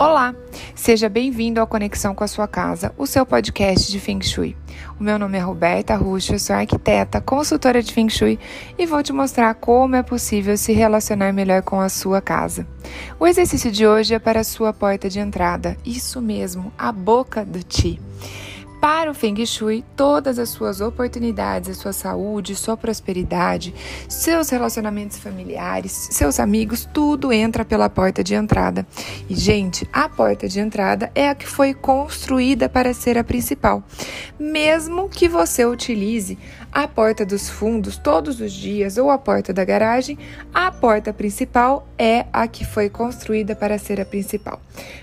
Olá, seja bem-vindo ao Conexão com a Sua Casa, o seu podcast de Feng Shui. O meu nome é Roberta Ruxa, eu sou arquiteta, consultora de Feng Shui e vou te mostrar como é possível se relacionar melhor com a sua casa. O exercício de hoje é para a sua porta de entrada, isso mesmo, a boca do Ti. Para o Feng Shui, todas as suas oportunidades, a sua saúde, sua prosperidade, seus relacionamentos familiares, seus amigos, tudo entra pela porta de entrada. E, gente, a porta de entrada é a que foi construída para ser a principal. Mesmo que você utilize a porta dos fundos todos os dias ou a porta da garagem, a porta principal é a que foi construída para ser a principal.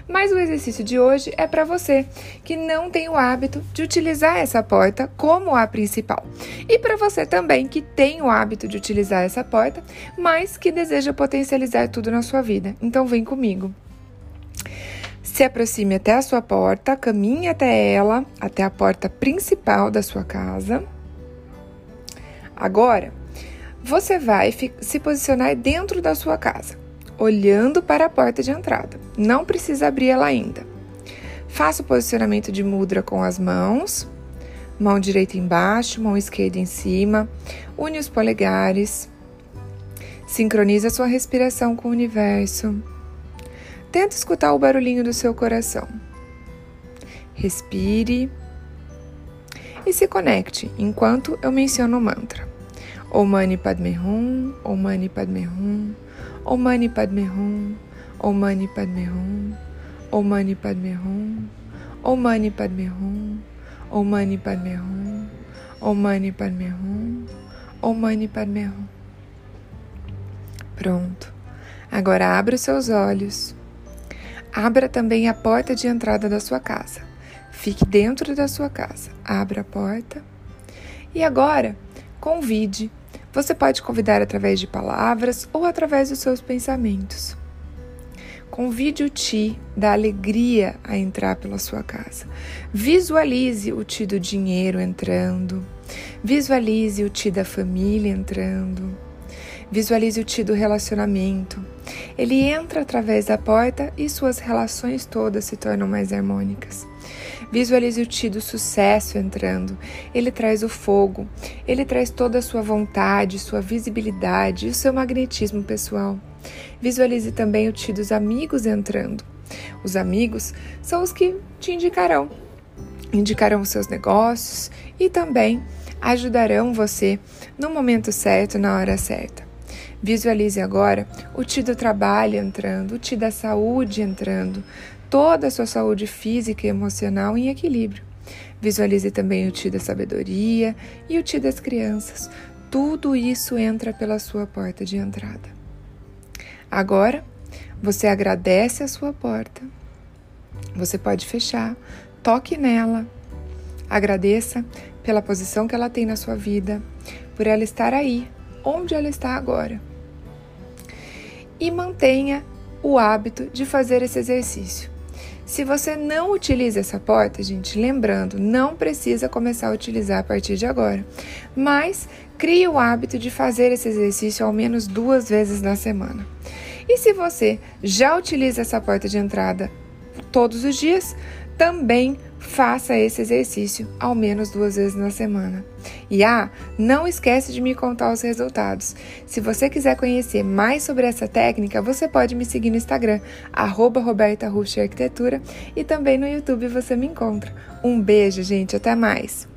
Mas o exercício de hoje é para você que não tem o hábito de utilizar essa porta como a principal. E para você também que tem o hábito de utilizar essa porta, mas que deseja potencializar tudo na sua vida. Então vem comigo. Se aproxime até a sua porta, caminhe até ela, até a porta principal da sua casa. Agora, você vai se posicionar dentro da sua casa, olhando para a porta de entrada. Não precisa abrir ela ainda. Faça o posicionamento de mudra com as mãos, mão direita embaixo, mão esquerda em cima. Une os polegares. Sincronize a sua respiração com o universo. Tenta escutar o barulhinho do seu coração. Respire e se conecte enquanto eu menciono o mantra. Om Mani Padme Hum, Om Mani Padme Hum, Om Mani Padme Hum, Om Mani Padme Hum. Om Mani Padme Hum, Om Mani Padme Hum, Om Mani Padme Hum, Om Mani Padme Hum, Om Mani Padme Hum. Pronto. Agora abra os seus olhos. Abra também a porta de entrada da sua casa. Fique dentro da sua casa. Abra a porta. E agora, convide. Você pode convidar através de palavras ou através dos seus pensamentos. Convide o Ti da alegria a entrar pela sua casa. Visualize o Ti do dinheiro entrando. Visualize o Ti da família entrando. Visualize o Ti do relacionamento. Ele entra através da porta e suas relações todas se tornam mais harmônicas. Visualize o Ti do sucesso entrando. Ele traz o fogo, ele traz toda a sua vontade, sua visibilidade e o seu magnetismo pessoal. Visualize também o ti dos amigos entrando. Os amigos são os que te indicarão, indicarão os seus negócios e também ajudarão você no momento certo, na hora certa. Visualize agora o ti do trabalho entrando, o ti da saúde entrando, toda a sua saúde física e emocional em equilíbrio. Visualize também o ti da sabedoria e o ti das crianças. Tudo isso entra pela sua porta de entrada. Agora, você agradece a sua porta. Você pode fechar, toque nela, agradeça pela posição que ela tem na sua vida, por ela estar aí, onde ela está agora. E mantenha o hábito de fazer esse exercício. Se você não utiliza essa porta, gente, lembrando, não precisa começar a utilizar a partir de agora, mas crie o hábito de fazer esse exercício ao menos duas vezes na semana. E se você já utiliza essa porta de entrada todos os dias, também faça esse exercício ao menos duas vezes na semana. E ah, não esquece de me contar os resultados. Se você quiser conhecer mais sobre essa técnica, você pode me seguir no Instagram, arroba Arquitetura, e também no YouTube você me encontra. Um beijo, gente, até mais!